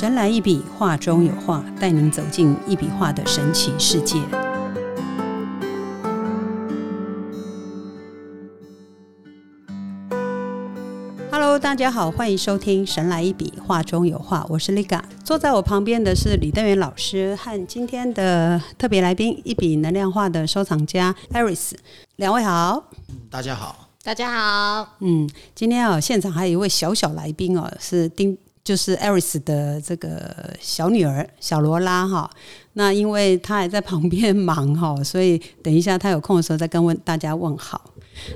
神来一笔，画中有画，带您走进一笔画的神奇世界。Hello，大家好，欢迎收听《神来一笔，画中有画》，我是 Liga。坐在我旁边的是李登元老师和今天的特别来宾——一笔能量画的收藏家 Aris。两位好，大家好，大家好。嗯，今天啊，现场还有一位小小来宾哦，是丁，就是 Aris 的这个小女儿小罗拉哈。那因为她还在旁边忙哈，所以等一下她有空的时候再跟问大家问好。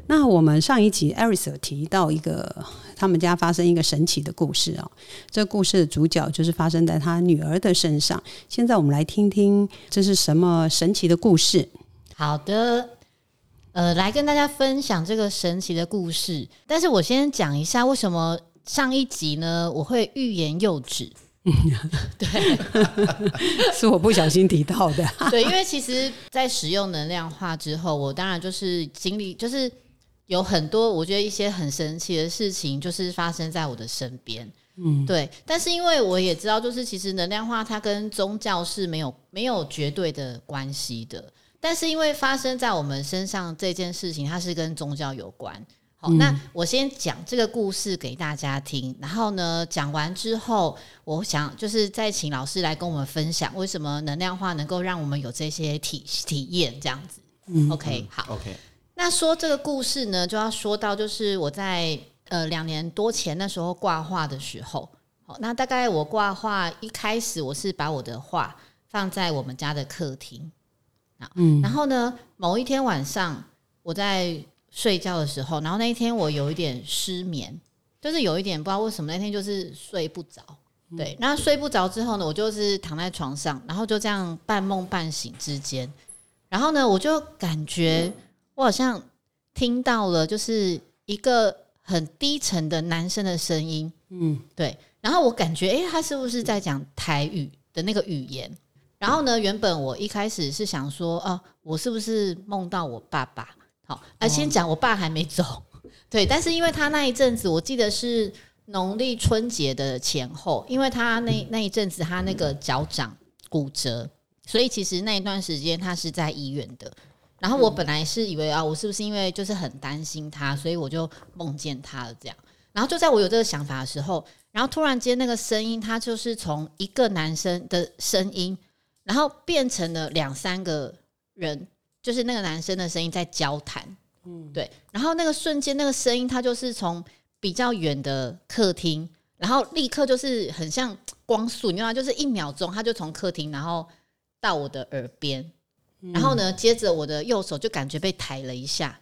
那我们上一集 Aris 有提到一个他们家发生一个神奇的故事哦，这故事的主角就是发生在他女儿的身上。现在我们来听听这是什么神奇的故事。好的，呃，来跟大家分享这个神奇的故事。但是我先讲一下为什么上一集呢我会欲言又止。对，是我不小心提到的。对，因为其实，在使用能量化之后，我当然就是经历，就是有很多我觉得一些很神奇的事情，就是发生在我的身边。嗯，对。但是因为我也知道，就是其实能量化它跟宗教是没有没有绝对的关系的。但是因为发生在我们身上这件事情，它是跟宗教有关。好，那我先讲这个故事给大家听，然后呢，讲完之后，我想就是再请老师来跟我们分享，为什么能量化能够让我们有这些体体验，这样子。嗯，OK，好，OK。那说这个故事呢，就要说到就是我在呃两年多前那时候挂画的时候，好，那大概我挂画一开始我是把我的画放在我们家的客厅，啊，嗯，然后呢，某一天晚上我在。睡觉的时候，然后那一天我有一点失眠，就是有一点不知道为什么那天就是睡不着，对，然后睡不着之后呢，我就是躺在床上，然后就这样半梦半醒之间，然后呢，我就感觉我好像听到了就是一个很低沉的男生的声音，嗯，对，然后我感觉诶，他是不是在讲台语的那个语言？然后呢，原本我一开始是想说，哦，我是不是梦到我爸爸？好，啊，先讲我爸还没走，对，但是因为他那一阵子，我记得是农历春节的前后，因为他那那一阵子他那个脚掌骨折，所以其实那一段时间他是在医院的。然后我本来是以为啊，我是不是因为就是很担心他，所以我就梦见他了这样。然后就在我有这个想法的时候，然后突然间那个声音，他就是从一个男生的声音，然后变成了两三个人。就是那个男生的声音在交谈，嗯，对，然后那个瞬间，那个声音他就是从比较远的客厅，然后立刻就是很像光速，你知道吗？就是一秒钟，他就从客厅，然后到我的耳边，然后呢，接着我的右手就感觉被抬了一下，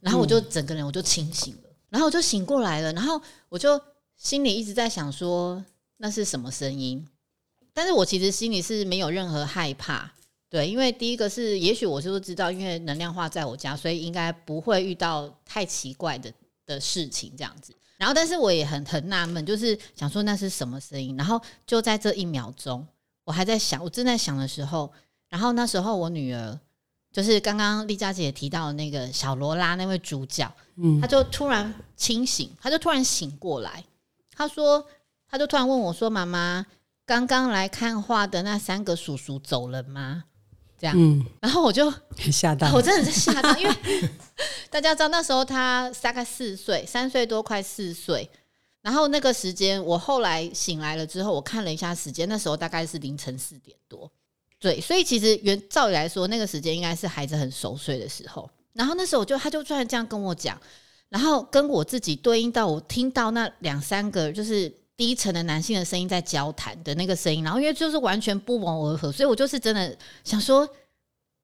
然后我就整个人我就清醒了，然后我就醒过来了，然后我就心里一直在想说那是什么声音，但是我其实心里是没有任何害怕。对，因为第一个是，也许我是不知道，因为能量化在我家，所以应该不会遇到太奇怪的的事情这样子。然后，但是我也很很纳闷，就是想说那是什么声音。然后就在这一秒钟，我还在想，我正在想的时候，然后那时候我女儿，就是刚刚丽佳姐提到的那个小罗拉那位主角，嗯，她就突然清醒，她就突然醒过来，她说，她就突然问我说：“妈妈，刚刚来看画的那三个叔叔走了吗？”这样，然后我就吓到，我真的是吓到，因为大家知道那时候他大概四岁，三岁多快四岁。然后那个时间，我后来醒来了之后，我看了一下时间，那时候大概是凌晨四点多。对，所以其实原照理来说，那个时间应该是孩子很熟睡的时候。然后那时候我就，他就突然这样跟我讲，然后跟我自己对应到我听到那两三个就是低沉的男性的声音在交谈的那个声音，然后因为就是完全不谋而合，所以我就是真的想说。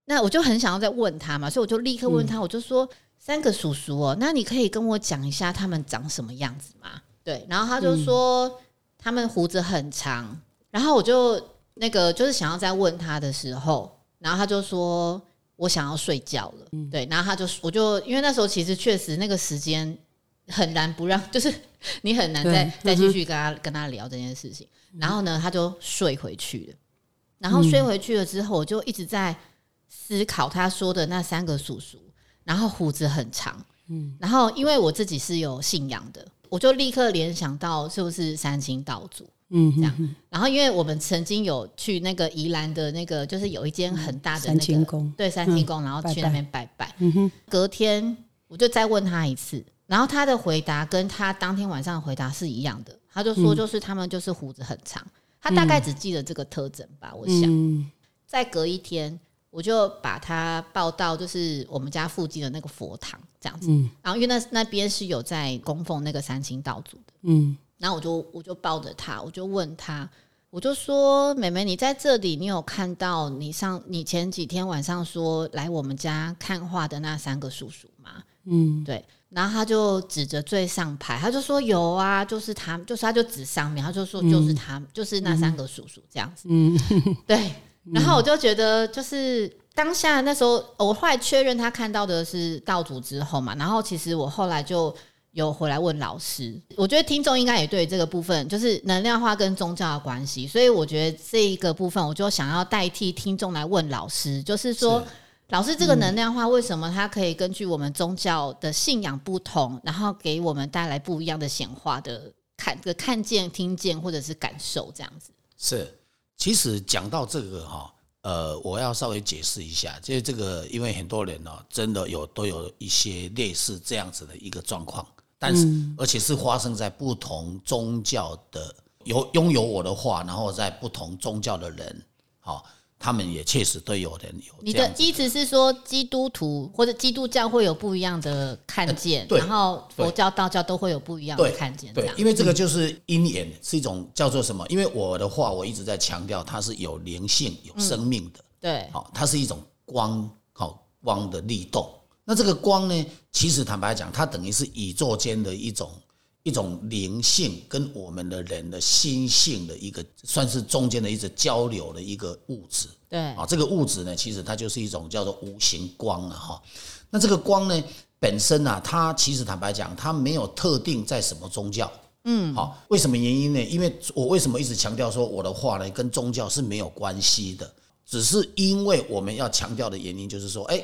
那我就很想要再问他嘛，所以我就立刻问他，我就说三个叔叔哦，那你可以跟我讲一下他们长什么样子吗？对，然后他就说他们胡子很长，然后我就那个就是想要再问他的时候，然后他就说我想要睡觉了，对，然后他就我就因为那时候其实确实那个时间很难不让，就是你很难再再继续跟他跟他聊这件事情，然后呢他就睡回去了，然后睡回去了之后，我就一直在。思考他说的那三个叔叔，然后胡子很长，嗯，然后因为我自己是有信仰的，我就立刻联想到是不是三清道祖，嗯，这样。然后因为我们曾经有去那个宜兰的那个，就是有一间很大的那个对三清宫，然后去那边拜拜。嗯哼，隔天我就再问他一次，然后他的回答跟他当天晚上的回答是一样的，他就说就是他们就是胡子很长，他大概只记得这个特征吧，我想。嗯再隔一天，我就把他抱到就是我们家附近的那个佛堂这样子，嗯然后因为那那边是有在供奉那个三清道祖的，嗯然后我就我就抱着他，我就问他，我就说：“妹妹，你在这里，你有看到你上你前几天晚上说来我们家看画的那三个叔叔吗嗯？”对，然后他就指着最上排，他就说：“有啊，就是他，就是他就指上面，他就说就是他，就是那三个叔叔这样子。”嗯 对，然后我就觉得就是。当下那时候，我后来确认他看到的是道主之后嘛，然后其实我后来就有回来问老师，我觉得听众应该也对这个部分就是能量化跟宗教的关系，所以我觉得这一个部分我就想要代替听众来问老师，就是说。是老师，这个能量化为什么它可以根据我们宗教的信仰不同，然后给我们带来不一样的显化的看的看见、听见或者是感受这样子？是，其实讲到这个哈，呃，我要稍微解释一下，就是这个，因为很多人呢、真的有都有一些类似这样子的一个状况，但是、而且是发生在不同宗教的有拥有我的话，然后在不同宗教的人，好、他们也确实都有人有你的意思是说，基督徒或者基督教会有不一样的看见，呃然后佛教、道教都会有不一样的看见，这对，因为这个就是因缘，是一种叫做什么？因为我的话，我一直在强调，它是有灵性、有生命的。对好、它是一种光，好、光的律动。那这个光呢，其实坦白讲，它等于是宇宙间的一种一种灵性，跟我们的人的心性的一个，算是中间的一个交流的一个物质。对啊，这个物质呢，其实它就是一种叫做无形光了哈。那这个光呢，本身啊，它其实坦白讲，它没有特定在什么宗教。嗯，好，为什么原因呢？因为我为什么一直强调说我的话呢，跟宗教是没有关系的，只是因为我们要强调的原因就是说，哎，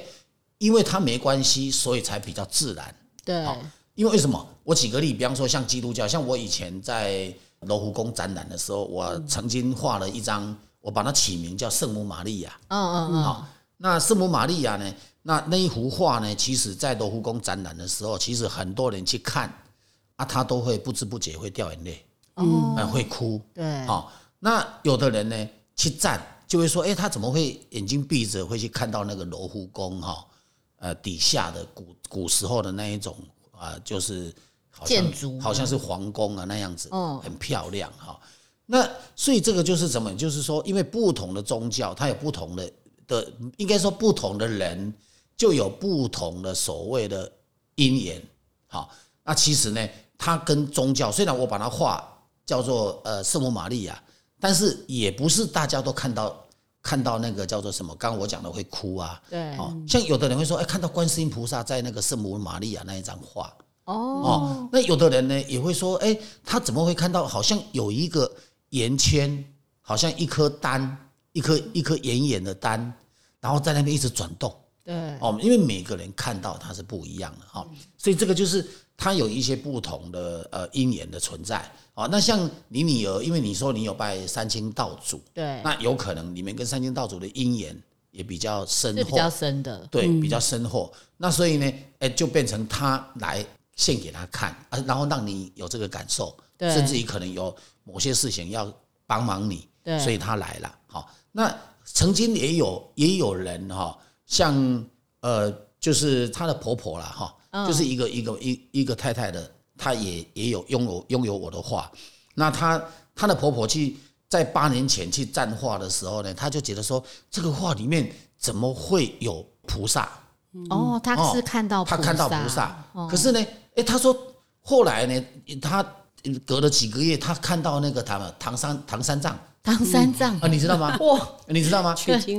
因为它没关系，所以才比较自然。对好因为为什么？我举个例，比方说像基督教，像我以前在罗浮宫展览的时候，我曾经画了一张，我把它起名叫圣母玛利亚。嗯嗯嗯，好，那圣母玛利亚呢？那那一幅画呢？其实在罗浮宫展览的时候，其实很多人去看啊，他都会不知不觉会掉眼泪，哦，呃，会哭。对，好、那有的人呢去站，就会说，哎、他怎么会眼睛闭着会去看到那个罗浮宫哈？呃，底下的古古时候的那一种啊、就是好像建筑好像是皇宫啊那样子，哦很漂亮哈、那所以这个就是什么？就是说，因为不同的宗教，它有不同的的，应该说不同的人就有不同的所谓的因缘。好，那其实呢，它跟宗教虽然我把它画叫做呃圣母玛利亚，但是也不是大家都看到看到那个叫做什么，刚刚我讲的会哭啊。对，哦，像有的人会说，哎，看到观世音菩萨在那个圣母玛利亚那一张画，哦，哦，那有的人呢也会说，哎，他怎么会看到好像有一个圆圈，好像一颗丹，一颗一颗圆圆的丹，然后在那边一直转动。对，哦，因为每个人看到它是不一样的哈、所以这个就是它有一些不同的呃因缘的存在。哦，那像你女儿，因为你说你有拜三清道祖，对，那有可能你们跟三清道祖的因缘也比较深厚，比较深的，对，比较深厚。那所以呢，哎，就变成他来献给他看啊，然后让你有这个感受，甚至于可能有某些事情要帮忙你，对所以他来了。好，那曾经也有也有人哈、像呃，就是她的婆婆了哈，嗯就是一个一个一一个太太的，她也也有拥有拥有我的画。那她她的婆婆去在八年前去蘸画的时候呢，她就觉得说这个画里面怎么会有菩萨？哦，她是看到她看到菩萨，哦可是呢，诶，她说后来呢，她隔了几个月，她看到那个唐唐三唐三藏唐三藏啊，你知道吗？哇，你知道吗？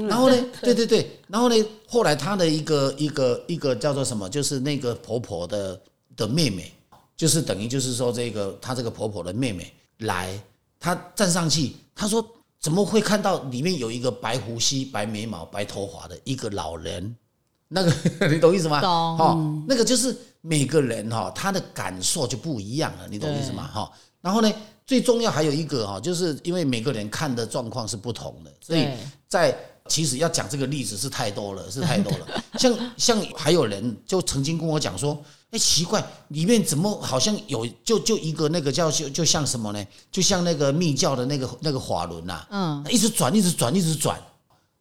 然后呢，对对对，然后呢，后来他的一个一个一个叫做什么，就是那个婆婆的的妹妹，就是等于就是说这个她这个婆婆的妹妹来，她站上去，她说怎么会看到里面有一个白胡须、白眉毛、白头发的一个老人？那个 你懂意思吗？懂哦，那个就是每个人哈、他的感受就不一样了，你懂意思吗？哈，然后呢，最重要还有一个哈，就是因为每个人看的状况是不同的，所以在其实要讲这个例子是太多了，是太多了。像像还有人就曾经跟我讲说，哎，奇怪，里面怎么好像有就就一个那个叫就就像什么呢？就像那个密教的那个那个法轮呐、嗯，一直转，一直转，一直转。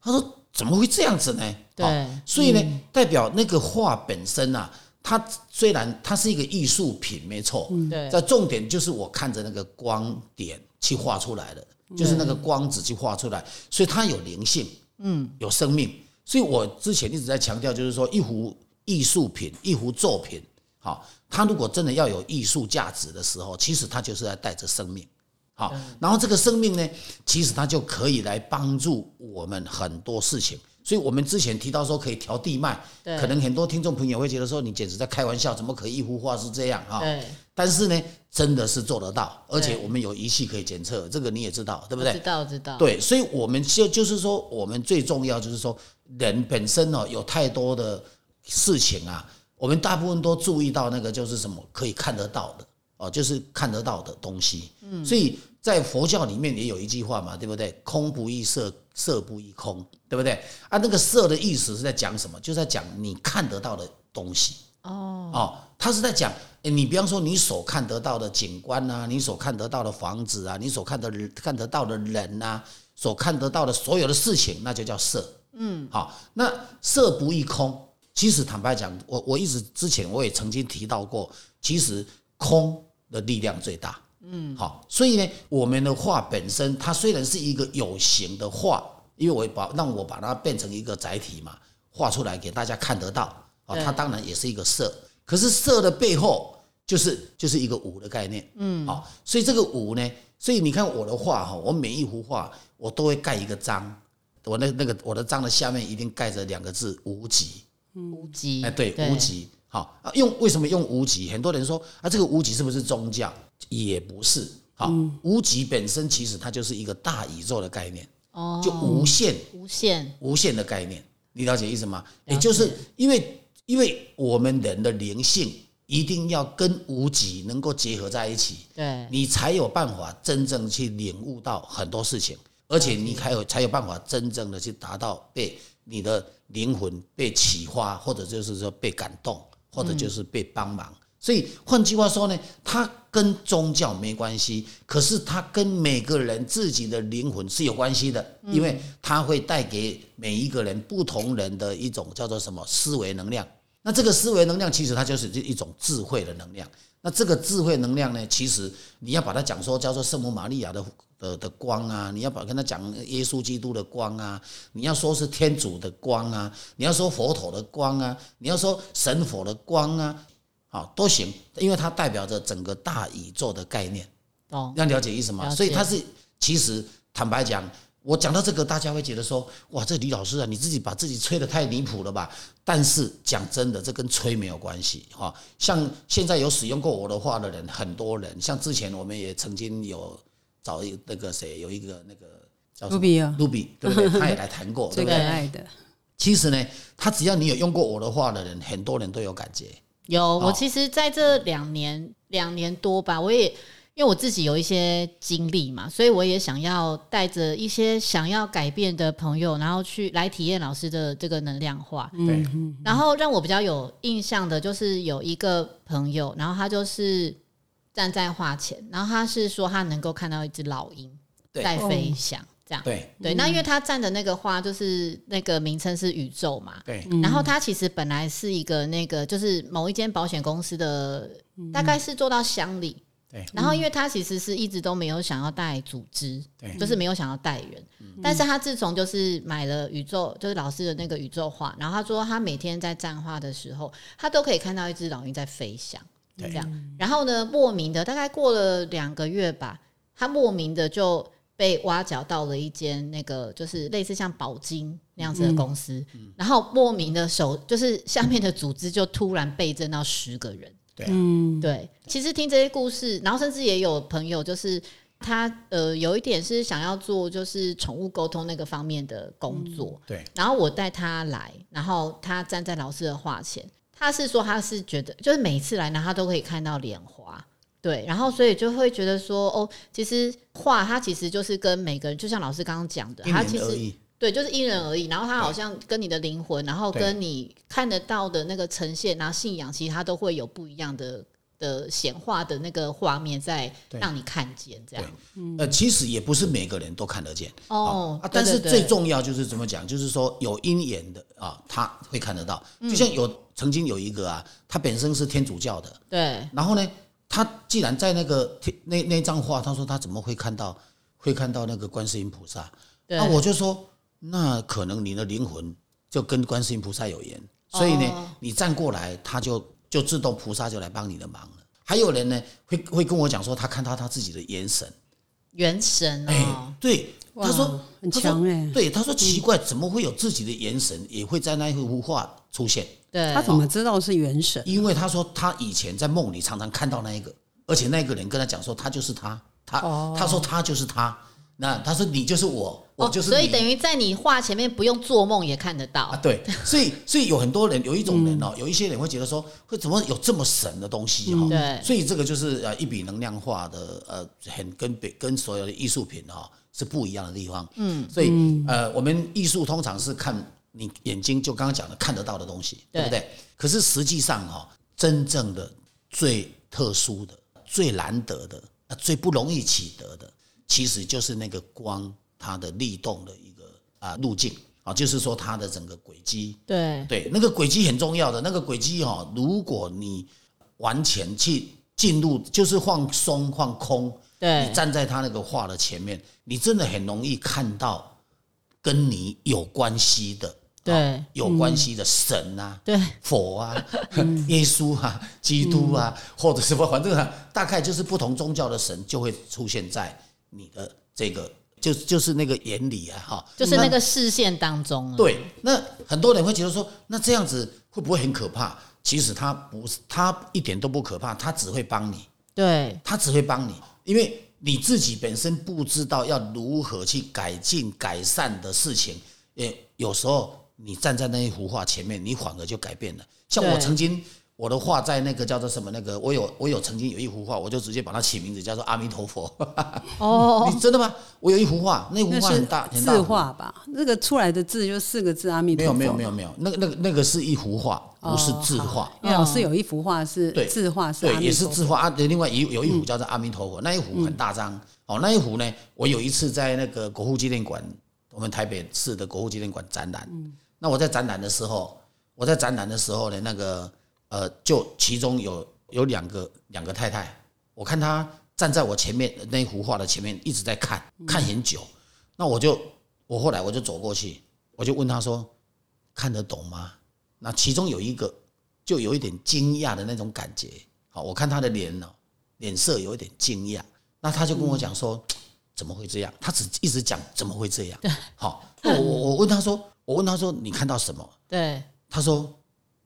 他说怎么会这样子呢？对好所以呢，代表那个画本身啊，它虽然它是一个艺术品，没错，对在重点就是我看着那个光点去画出来的，就是那个光子去画出来，所以它有灵性，嗯，有生命。所以我之前一直在强调，就是说一幅艺术品，一幅作品，好，它如果真的要有艺术价值的时候，其实它就是在带着生命。好，然后这个生命呢，其实它就可以来帮助我们很多事情。所以我们之前提到说可以调地脉，可能很多听众朋友会觉得说你简直在开玩笑，怎么可以一幅画是这样啊？对，但是呢，真的是做得到，而且我们有仪器可以检测，这个你也知道，对不对知？道知道，对，所以我们就就是说，我们最重要就是说，人本身哦有太多的事情啊，我们大部分都注意到那个就是什么可以看得到的哦，就是看得到的东西。嗯，所以在佛教里面也有一句话嘛，对不对？空不异色，色不异空，对不对？啊，那个色的意思是在讲什么？就在讲你看得到的东西。哦，哦，他是在讲，诶你比方说你所看得到的景观啊，你所看得到的房子啊，你所看得看得到的人啊，所看得到的所有的事情，那就叫色。嗯，好，那色不异空。其实坦白讲，我我一直之前我也曾经提到过，其实空的力量最大。嗯，好，所以呢，我们的画本身，它虽然是一个有形的画，因为我把让我把它变成一个载体嘛，画出来给大家看得到。啊，它当然也是一个色，可是色的背后就是就是一个无的概念，嗯，好，所以这个无呢，所以你看我的画哈，我每一幅画我都会盖一个章，我那那个我的章的下面一定盖着两个字无极，无极，哎，对，无极，好啊，用为什么用无极？很多人说啊，这个无极是不是宗教？也不是，好，无极本身其实它就是一个大宇宙的概念，哦，就无限。无限，无限的概念，你了解意思吗？也就是因为因为我们人的灵性一定要跟无极能够结合在一起，对，你才有办法真正去领悟到很多事情，而且你才有才有办法真正的去达到被你的灵魂被启发，或者就是说被感动，或者就是被帮忙。所以换句话说呢，它跟宗教没关系，可是它跟每个人自己的灵魂是有关系的，因为它会带给每一个人不同人的一种叫做什么思维能量。那这个思维能量其实它就是一种智慧的能量。那这个智慧能量呢，其实你要把它讲说叫做圣母玛利亚的的的光啊，你要把跟他讲耶稣基督的光啊，你要说是天主的光啊，你要说佛陀的光啊，你要说神佛的光啊，好都行，因为它代表着整个大宇宙的概念。哦，要了解意思吗？所以它是其实坦白讲，我讲到这个，大家会觉得说，哇，这李老师啊，你自己把自己吹得太离谱了吧？但是讲真的，这跟吹没有关系哈。像现在有使用过我的话的人，很多人，像之前我们也曾经有找一那个谁，有一个那个叫卢比啊，卢比，对不对？他也来谈过，对最不对？可爱的，其实呢，他只要你有用过我的话的人，很多人都有感觉。有，我其实在这两年两年多吧，我也因为我自己有一些经历嘛，所以我也想要带着一些想要改变的朋友，然后去来体验老师的这个能量化。对，然后让我比较有印象的就是有一个朋友，然后他就是站在画前，然后他是说他能够看到一只老鹰在飞翔，这样。对，对，那因为他站的那个画就是那个名称是宇宙嘛，对，然后他其实本来是一个那个就是某一间保险公司的，大概是做到乡里。对。然后因为他其实是一直都没有想要带组织，对。就是没有想要带人。但是他自从就是买了宇宙，就是老师的那个宇宙画，然后他说他每天在站画的时候，他都可以看到一只老鹰在飞翔，对。这样。然后呢，莫名的大概过了两个月吧，他莫名的就被挖角到了一间那个就是类似像宝金那样子的公司，然后莫名的手就是下面的组织就突然倍增到十个人。对嗯，对，其实听这些故事，然后甚至也有朋友就是。他呃有一点是想要做就是宠物沟通那个方面的工作，对，然后我带他来，然后他站在老师的画前，他是说他是觉得，就是每一次来呢，他都可以看到莲花，对，然后所以就会觉得说，哦，其实画它其实就是跟每个人，就像老师刚刚讲的，因他其实。对，就是因人而异。然后它好像跟你的灵魂，然后跟你看得到的那个呈现，然后信仰，其实它都会有不一样的的显化的那个画面在对让你看见，这样。呃，其实也不是每个人都看得见哦啊，但是最重要就是怎么讲，就是说有因缘的啊，他会看得到。嗯就像有曾经有一个啊，他本身是天主教的，对然后呢，他既然在那个那那张画，他说他怎么会看到会看到那个观世音菩萨？那我就说，那可能你的灵魂就跟观世音菩萨有缘，所以呢，哦你站过来，他就就自动菩萨就来帮你的忙了。还有人呢，会会跟我讲说，他看到他自己的眼神，元神哎、哦，对，哇他说很强哎对，他说奇怪，怎么会有自己的元神也会在那一幅画出现？对，他怎么知道是元神？因为他说他以前在梦里常常看到那一个，而且那个人跟他讲说他就是他，他、哦。他说他就是他，那他说你就是我，我哦，就是你。所以等于在你画前面不用做梦也看得到。啊，，对，所以所以有很多人，有一种人嗯。哦，有一些人会觉得说，会怎么有这么神的东西哈、对。所以这个就是呃一笔能量化的呃，很跟别跟所有的艺术品哈、是不一样的地方。嗯，所以呃，我们艺术通常是看你眼睛就刚刚讲的看得到的东西，对不对？可是实际上哈、真正的最特殊的、最难得的、呃最不容易取得的，其实就是那个光它的力动的一个啊、路径啊，就是说它的整个轨迹。对对，那个轨迹很重要的，那个轨迹哈，如果你完全去进入，就是放松放空，对。你站在他那个画的前面，你真的很容易看到跟你有关系的，对。啊有关系的神啊。对。佛啊，耶稣啊，基督啊，或者什么，反正啊，大概就是不同宗教的神就会出现在你的这个，就就是那个眼里啊，哈，就是那个视线当中啊，对，那很多人会觉得说，那这样子会不会很可怕？其实他不是，他一点都不可怕，他只会帮你，对。他只会帮你，因为你自己本身不知道要如何去改进、改善的事情，诶有时候你站在那一幅画前面，你反而就改变了。像我曾经。我的画在那个叫做什么？那个我有我有曾经有一幅画，我就直接把它起名字叫做阿弥陀佛。哦，你真的吗？我有一幅画，那幅画很大很大字画吧？那个出来的字就四个字阿弥陀佛。没有没有没有没有，那个那个那个是一幅画，不是字画。因为老师有一幅画是对字画是阿对，也是字画啊。另外有有一幅叫做阿弥陀佛，那一幅很大张。哦，那一幅呢，我有一次在那个国父纪念馆，我们台北市的国父纪念馆展览。那我在展览的时候，我在展览的时候呢，那个呃，就其中有有两个两个太太，我看她站在我前面那幅画的前面，一直在看，看很久。那我就我后来我就走过去，我就问她说：“看得懂吗？”那其中有一个就有一点惊讶的那种感觉。好，我看她的脸呢，脸色有一点惊讶。那她就跟我讲说，怎么会这样？他只一直讲怎么会这样。好，那我我我问他说，我问他说你看到什么？对他说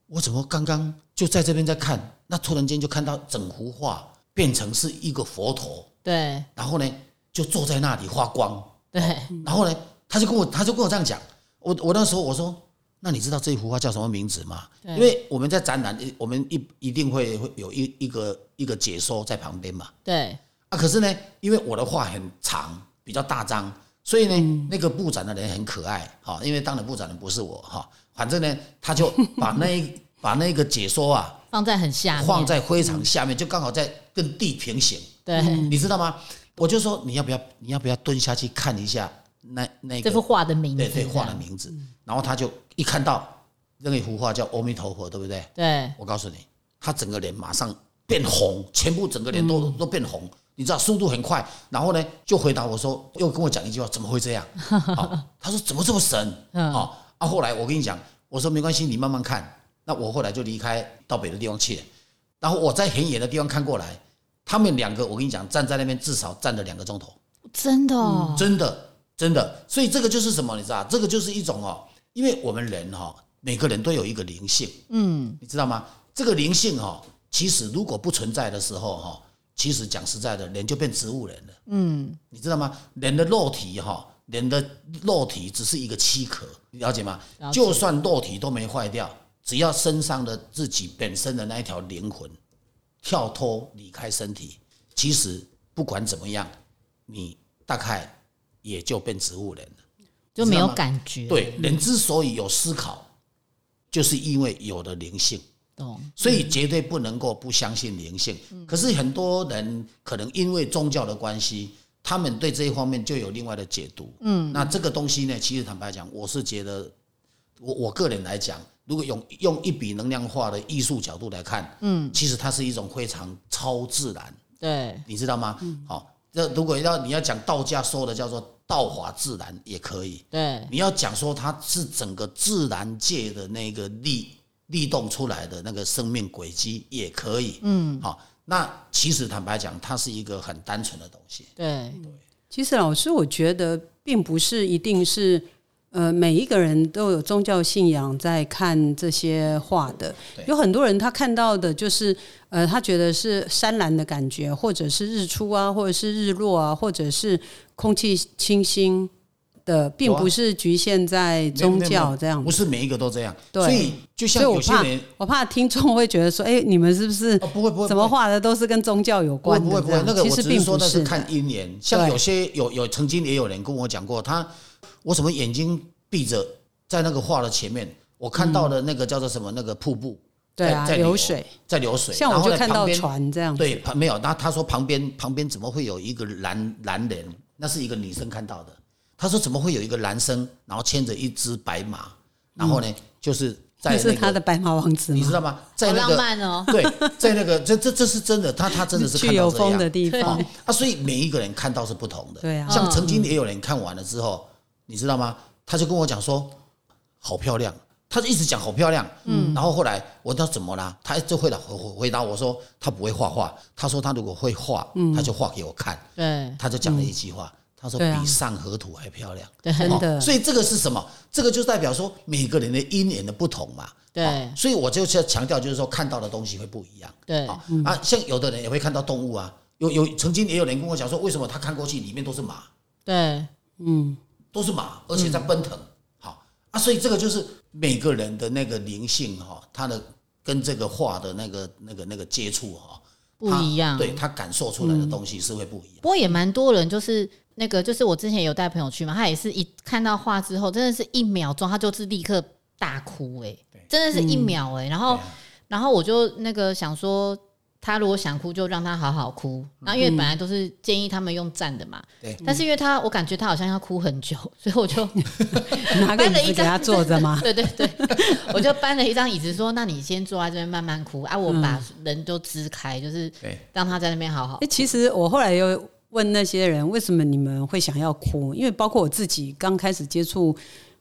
我怎么刚刚就在这边在看，那突然间就看到整幅画变成是一个佛陀，对然后呢就坐在那里发光。对然后呢，他就跟我，他就跟我这样讲。我我那时候我说，那你知道这幅画叫什么名字吗？对因为我们在展览，我们一一定会会有一一个一个解说在旁边嘛。对啊，可是呢，因为我的画很长，比较大张，所以呢，那个布展的人很可爱哈。因为当然布展的不是我哈，反正呢，他就把那一 把那个解说啊放在很下面，放在灰场下面，就刚好在跟地平行。对。你知道吗？我就说你要不要你要不要蹲下去看一下那那个这幅画的名字，对对画的名字，然后他就一看到那一幅画叫阿弥陀佛，对不对？对。我告诉你，他整个脸马上变红，全部整个脸都、都变红，你知道速度很快。然后呢，就回答我说，又跟我讲一句话，怎么会这样？好他说怎么这么神？好啊，后来我跟你讲，我说没关系，你慢慢看。那我后来就离开到别的地方去了，然后我在很远的地方看过来，他们两个我跟你讲，站在那边至少站了两个钟头。真的哦，真的真的，所以这个就是什么？你知道，这个就是一种哦，因为我们人哈、每个人都有一个灵性，嗯，你知道吗？这个灵性哈、其实如果不存在的时候哈、其实讲实在的，人就变植物人了，嗯，你知道吗？人的肉体哈、人的肉体只是一个躯壳，你了解吗？就算肉体都没坏掉，只要身上的自己本身的那一条灵魂跳脱离开身体，其实不管怎么样，你大概也就变植物人了。就没有感觉。对，人之所以有思考，就是因为有了灵性。懂。所以绝对不能够不相信灵性。可是很多人可能因为宗教的关系，他们对这一方面就有另外的解读。嗯，那这个东西呢，其实坦白讲，我是觉得，我我个人来讲，如果用用一笔能量化的艺术角度来看，嗯，其实它是一种非常超自然，对，你知道吗？好、这如果要你要讲道家说的叫做道法自然也可以，对，你要讲说它是整个自然界的那个力力动出来的那个生命轨迹也可以，嗯，好，那其实坦白讲，它是一个很单纯的东西，对，其实老师，我觉得并不是一定是呃每一个人都有宗教信仰在看这些画的，有很多人他看到的就是呃他觉得是山岚的感觉，或者是日出啊，或者是日落啊，或者是空气清新的，并不是局限在宗教这样不。是每一个都这样，对所以就像我怕有些人，我怕听众会觉得说，哎，你们是不是哦，不会不会，怎么画的都是跟宗教有关的？不会不会，那个其实并我只是说不是是看姻缘。像有些有有曾经也有人跟我讲过，他我什么眼睛闭着在那个画的前面，我看到的那个叫做什么那个瀑布，对啊，流水，在流水，像我就看到船这样子。对，旁没有，那他说旁边旁边怎么会有一个男男人？那是一个女生看到的。他说怎么会有一个男生，然后牵着一只白马，然后呢，就是在那个，他的白马王子？你知道吗？在好浪那个漫哦。对，在那个这这这是真的，他他真的是去有看到这样风的地方。哦，啊，所以每一个人看到是不同的。对啊。像曾经也有人看完了之后，你知道吗？他就跟我讲说，好漂亮。他就一直讲好漂亮，嗯，然后后来我问他怎么啦，他就回答回回答我说他不会画画，他说他如果会画，他就画给我看，对。他就讲了一句话，他说比上河图还漂亮，对真的哦所以这个是什么？这个就代表说每个人的因缘的不同嘛，对哦所以我就是要强调，就是说看到的东西会不一样。对啊啊，像有的人也会看到动物啊，有有曾经也有人跟我讲说，为什么他看过去里面都是马，对嗯都是马，而且在奔腾。好啊，所以这个就是每个人的那个灵性哈，他的跟这个画的那个那个那个接触哈不一样。对他感受出来的东西是会不一样。不过也蛮多人，就是那个，就是我之前有带朋友去嘛，他也是一看到画之后，真的是一秒钟，他就是立刻大哭、欸，真的是一秒、欸，然后啊然后我就那个想说，他如果想哭，就让他好好哭。然后因为本来都是建议他们用站的嘛，对但是因为他我感觉他好像要哭很久，所以我就 拿个椅子给他坐着嘛？对对对，我就搬了一张椅子说，那你先坐在这边慢慢哭啊，我把人都支开，就是对让他在那边好好哎、。其实我后来又问那些人，为什么你们会想要哭？因为包括我自己刚开始接触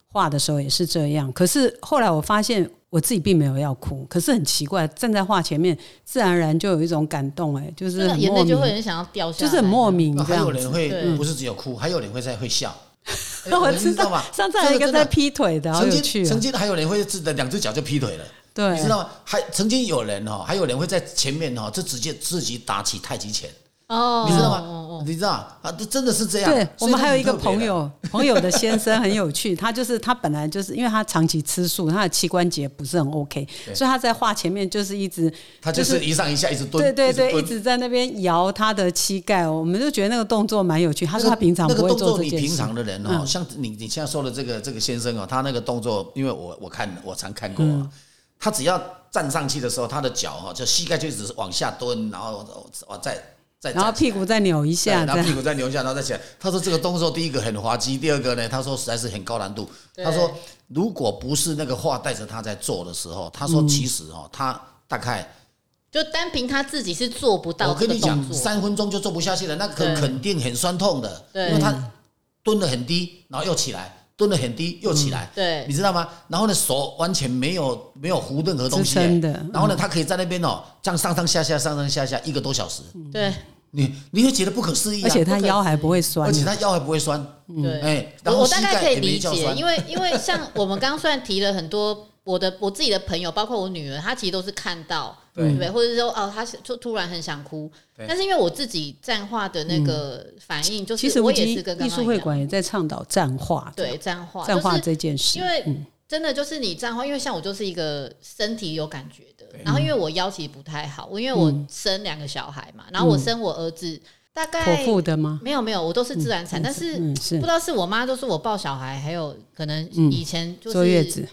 画的时候也是这样。可是后来我发现我自己并没有要哭，可是很奇怪，站在画前面，自然而然就有一种感动、哎，就是眼很莫名，泪就会很想要掉下来，就是很莫名那还这样子。有人会不是只有哭，还有人会在会笑。哎 我你知道？上次还有一个在劈腿的，曾经曾！经还有人会自的两只脚就劈腿了，对你知道吗？还曾经有人哈，还有人会在前面哈，就直接自己打起太极拳，哦，你知道吗哦吗？你知道啊？这真的是这样。对我们还有一个朋友，朋友的先生很有趣，他就是他本来就是因为他长期吃素，他的膝关节不是很 OK，所以他在画前面就是一直他就是一上一下一直蹲，对对对，一直在那边摇他的膝盖，我们就觉得那个动作蛮有趣。他说他平常那个不会动作，你做这件事。平常的人哦，像你你现在说的这个这个先生哦，他那个动作，因为我我看我常看过他只要站上去的时候，他的脚哈就膝盖就一直往下蹲，然后哦再再然后屁股再扭一下，然后屁股再扭一下，然后再起来。他说这个动作第一个很滑稽，第二个呢，他说实在是很高难度。他说如果不是那个画带着他在做的时候，他说嗯。其实哦，他大概就单凭他自己是做不到我跟你讲，三分钟就做不下去了，那肯肯定很酸痛的，对。因为他蹲得很低，然后又起来，蹲得很低又起来，对。你知道吗？然后呢，手完全没有没有扶任何东西、的。然后呢，他可以在那边哦，这样上上下下上上下下一个多小时，对。你你会觉得不可思议、啊，而且他腰还不会酸。而。且他腰还不会酸，对。哎，然我我大概可以理解，因。为因为像我们刚刚虽然提了很多我的我自己的朋友，包括我女儿，她其实都是看到，对。不对？或者是说哦，他就突然很想哭，但是因为我自己站画的那个反应，就其是我也是跟刚刚艺术会馆也在倡导站画，对站画，站画就是这件事因。为真的就是你这样的话，因为像我就是一个身体有感觉的，然后因为我腰其实不太好，我因为我生两个小孩嘛，然后我生我儿子大概剖腹的吗？没有没有，我都是自然产，但是嗯，不知道是我妈都是我抱小孩，还有可能以前就坐月子，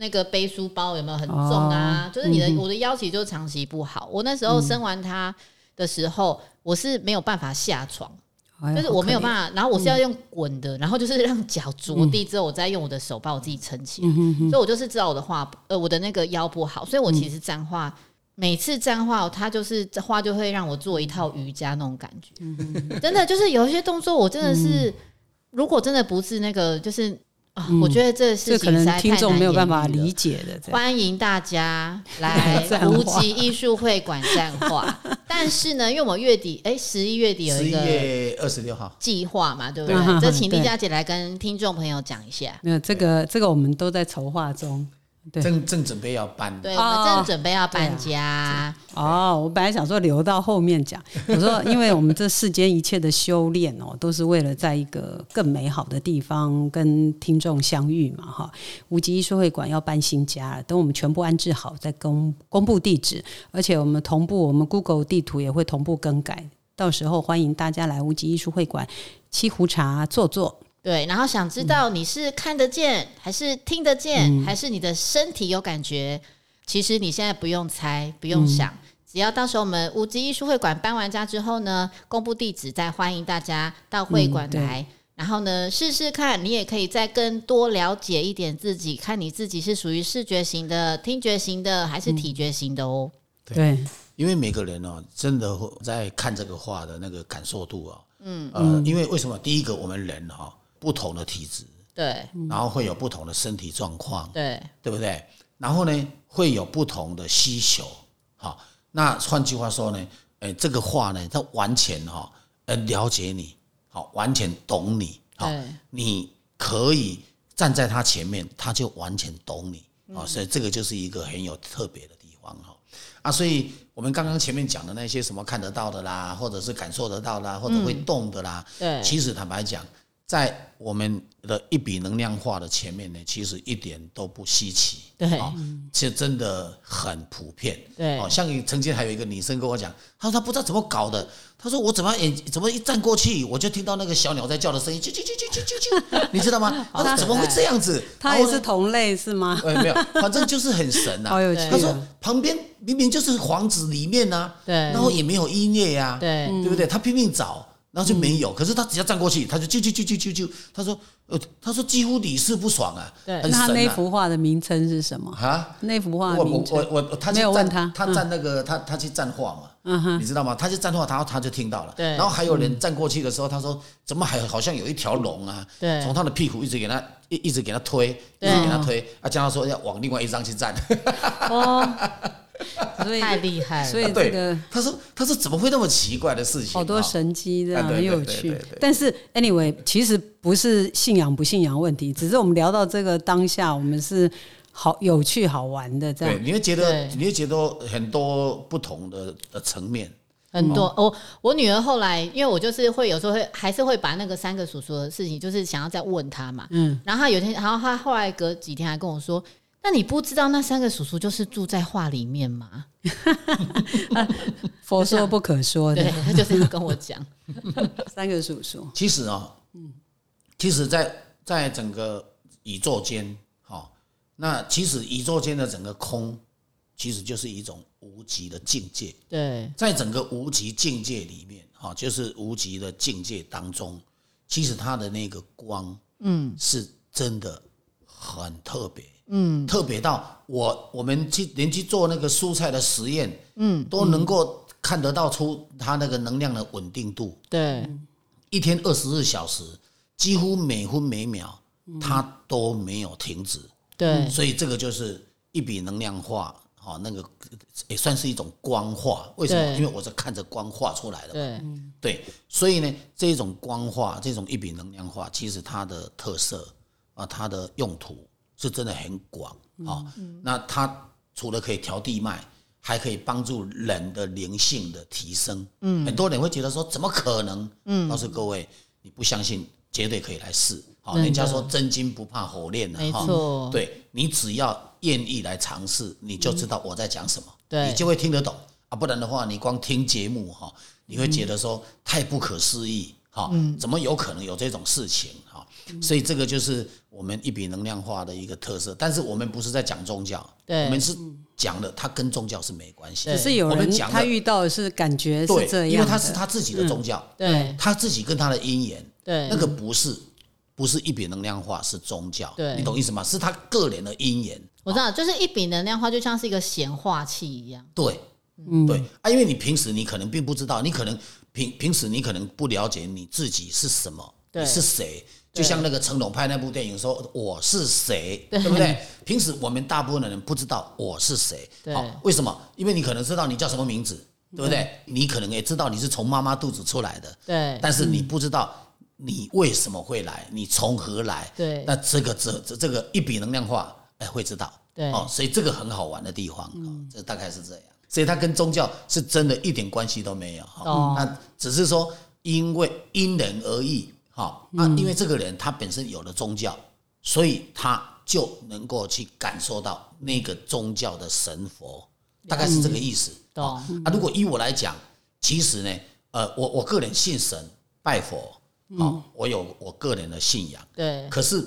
那个背书包有没有很重啊？哦就是你的、嗯我的腰其实就长期不好。我那时候生完他的时候，我是没有办法下床，哎就是我没有办法，然后我是要用滚的，然后就是让脚着地之后，我再用我的手把我自己撑起来。嗯所以我就是知道我的话，呃，我的那个腰不好，所以我其实站画。每次站画，它就是这画就会让我做一套瑜伽那种感觉，真的就是有一些动作，我真的是，如果真的不是那个，就是啊，我觉得这事这可能情实在听众太难没有办法理解的，欢迎大家 来站无极艺术会馆站画。但是呢，因为我们月底哎，十一月底有十一一个月二十六号，计划嘛，对不对对？这请丽佳姐来跟听众朋友讲一下。没有这个这个我们都在筹划中。对正正准备要搬，对，我们正准备要搬家，哦，我本来想说留到后面讲，我说因为我们这世间一切的修炼哦，都是为了在一个更美好的地方跟听众相遇嘛，哈。无极艺术会馆要搬新家了，等我们全部安置好再公公布地址，而且我们同步我们 Google 地图也会同步更改，到时候欢迎大家来无极艺术会馆沏壶茶坐坐。对。然后想知道你是看得见，还是听得见，嗯还是你的身体有感觉？其实你现在不用猜，不嗯用想。只要到时候我们无极艺术会馆搬完家之后呢，公布地址，再欢迎大家到会馆来。然后呢，试试看，你也可以再更多了解一点自己，看你自己是属于视觉型的、听觉型的，还是体觉型的哦。对，因为每个人哦，真的会在看这个画的那个感受度啊，嗯呃，因为为什么？第一个，我们人哈、不同的体质，对。然后会有不同的身体状况，对。对不对？然后呢，会有不同的需求，好，那换句话说呢，哎，这个话呢，它完全哈、呃，了解你，好，完全懂你，好，你可以站在他前面，他就完全懂你，嗯。啊、所以这个就是一个很有特别的地方哈。啊，所以我们刚刚前面讲的那些什么看得到的啦，或者是感受得到啦，或者会动的啦，对。其实坦白讲，在我们的一笔能量化的前面呢，其实一点都不稀奇。对哦，其实真的很普遍。对哦，像曾经还有一个女生跟我讲，她说她不知道怎么搞的，她说我怎么眼怎么一站过去，我就听到那个小鸟在叫的声音，啾啾啾啾啾啾啾，你知道吗？她说怎么会这样子？她也是同类是吗？呃没有，反正就是很神呐、好有趣对他说啊！旁边明明就是房子里面呐、对然后也没有音乐呀、对对不对？她拼命找，然后就没有。可是他只要站过去，他就啾啾啾啾啾啾。他说，呃，他说几乎屡试不爽啊，对很那他那。幅画的名称是什么？啊，那幅画我我我我，没有站问他他站那个他他去站画嘛，你知道吗？他去站画，然后他就听到了。对然后还有人站过去的时候，他说怎么还好像有一条龙啊，对从他的屁股一直给他一一直给他推，一直给他推，啊，叫他说要往另外一张去站。哦，所以太厉害了。所以这个，他说他说怎么会那么奇怪的事情？好多啊神机这样啊很有趣。但是 anyway，其实不是信仰不信仰问题，只是我们聊到这个当下，我们是好有趣好玩的这对，样。你会觉得你会觉得很多不同的的层面。很多我、我女儿后来，因为我就是会有时候会还是会把那个三个叔叔的事情，就是想要再问她嘛。嗯，然后她有天，然后她后来隔几天还跟我说：“那你不知道那三个叔叔就是住在画里面吗 佛说不可？”说对的，她就是要跟我讲。三个叔叔，其实啊、其实在在整个宇宙间，哈、那其实宇宙间的整个空，其实就是一种无极的境界。对在整个无极境界里面，哈、就是无极的境界当中，其实它的那个光，嗯，是真的很特别，嗯，特别到我我们去连去做那个蔬菜的实验，嗯，都能够看得到出它那个能量的稳定度，对。一天二十四小时，几乎每分每秒它都没有停止，对。所以这个就是一笔能量画，哈、那个也算是一种光化。为什么？因为我是看着光化出来的嘛。对。对，所以呢，这种光化，这种一笔能量化，其实它的特色啊，它的用途是真的很广啊、那它除了可以调地脉，还可以帮助人的灵性的提升。嗯，很多人会觉得说，怎么可能？嗯，告诉各位，你不相信，绝对可以来试。好，人家说真金不怕火炼没的哈。错，对你只要愿意来尝试，你就知道我在讲什么，对你就会听得懂啊。不然的话，你光听节目哈，你会觉得说太不可思议哈，嗯怎么有可能有这种事情哈？所以这个就是我们一笔能量化的一个特色。但是我们不是在讲宗教，对。我们是讲的它跟宗教是没关系的。只是有人我们讲的他遇到的是感觉是对这，样，因为他是他自己的宗教，对。他自己跟他的因缘，对。那个不是不是一笔能量化，是宗教，对。你懂意思吗？是他个人的因缘，我知道，就是一笔能量化，就像是一个显化器一样。对，嗯。对。啊，因为你平时你可能并不知道，你可能平平时你可能不了解你自己是什么，对你是谁。就像那个成龙拍那部电影说我是谁，对不对？平时我们大部分的人不知道我是谁，对好，为什么？因为你可能知道你叫什么名字，对不对？你可能也知道你是从妈妈肚子出来的，对但是你不知道你为什么会来，你从何来？对那这个这这这个一笔能量化，哎，会知道。对哦，所以这个很好玩的地方，哦，这大概是这样。所以它跟宗教是真的一点关系都没有哈。哦那只是说，因为因人而异，哈啊，因为这个人他本身有了宗教，所以他就能够去感受到那个宗教的神佛，大概是这个意思。懂哦啊，如果依我来讲，其实呢，呃，我我个人信神拜佛，哦，我有我个人的信仰。对可是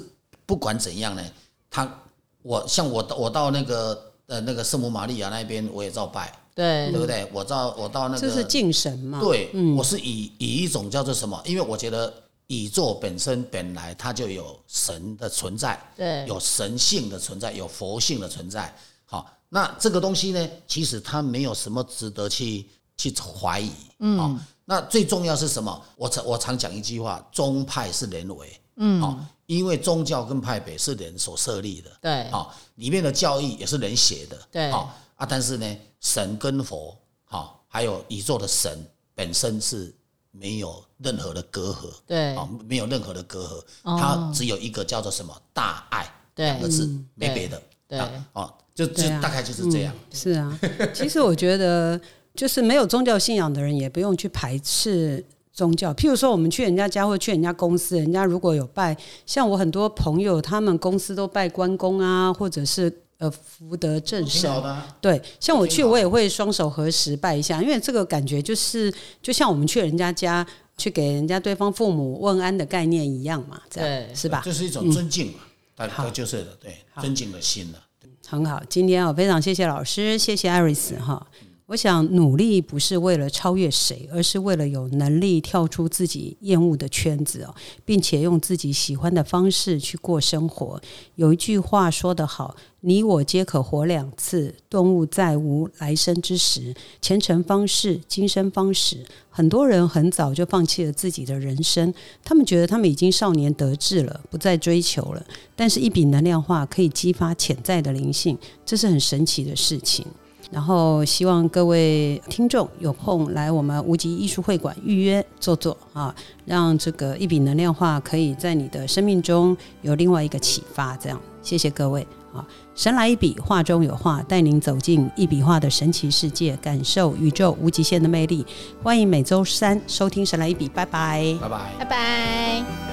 不管怎样呢，他我像我到我到那个呃那个圣母玛利亚那边，我也照拜，对对不对？我到我到那个这是敬神嘛？对，我是以以一种叫做什么？因为我觉得宇宙本身本来它就有神的存在，对有神性的存在，有佛性的存在。好，那这个东西呢，其实它没有什么值得去去怀疑。嗯，好，那最重要是什么？我常我常讲一句话：宗派是人为。嗯，好，因为宗教跟派别是人所设立的。对好，里面的教义也是人写的。对好啊，但是呢，神跟佛，好，还有宇宙的神本身是没有任何的隔阂。对啊，没有任何的隔阂，哦它只有一个叫做什么大爱两个字，没别的。对啊哦，就就大概就是这样。是啊，其实我觉得，就是没有宗教信仰的人，也不用去排斥宗教。譬如说，我们去人家家或去人家公司，人家如果有拜，像我很多朋友，他们公司都拜关公啊，或者是呃福德正神对，像我去，我也会双手合十拜一下，因为这个感觉就是，就像我们去人家家去给人家对方父母问安的概念一样嘛，这样对是吧？这是一种尊敬嘛，大好概就是，对，尊敬的心了。很好，今天我，非常谢谢老师，谢谢艾瑞斯哈。我想努力不是为了超越谁，而是为了有能力跳出自己厌恶的圈子哦，并且用自己喜欢的方式去过生活。有一句话说得好：“你我皆可活两次，顿悟再无来生之时。前程方是，今生方始。”很多人很早就放弃了自己的人生，他们觉得他们已经少年得志了，不再追求了。但是，一笔能量化可以激发潜在的灵性，这是很神奇的事情。然后，希望各位听众有空来我们无极艺术会馆预约坐坐啊，让这个一笔能量画可以在你的生命中有另外一个启发。这样，谢谢各位啊！神来一笔，画中有画，带您走进一笔画的神奇世界，感受宇宙无极限的魅力。欢迎每周三收听《神来一笔》，拜拜。拜拜。拜拜。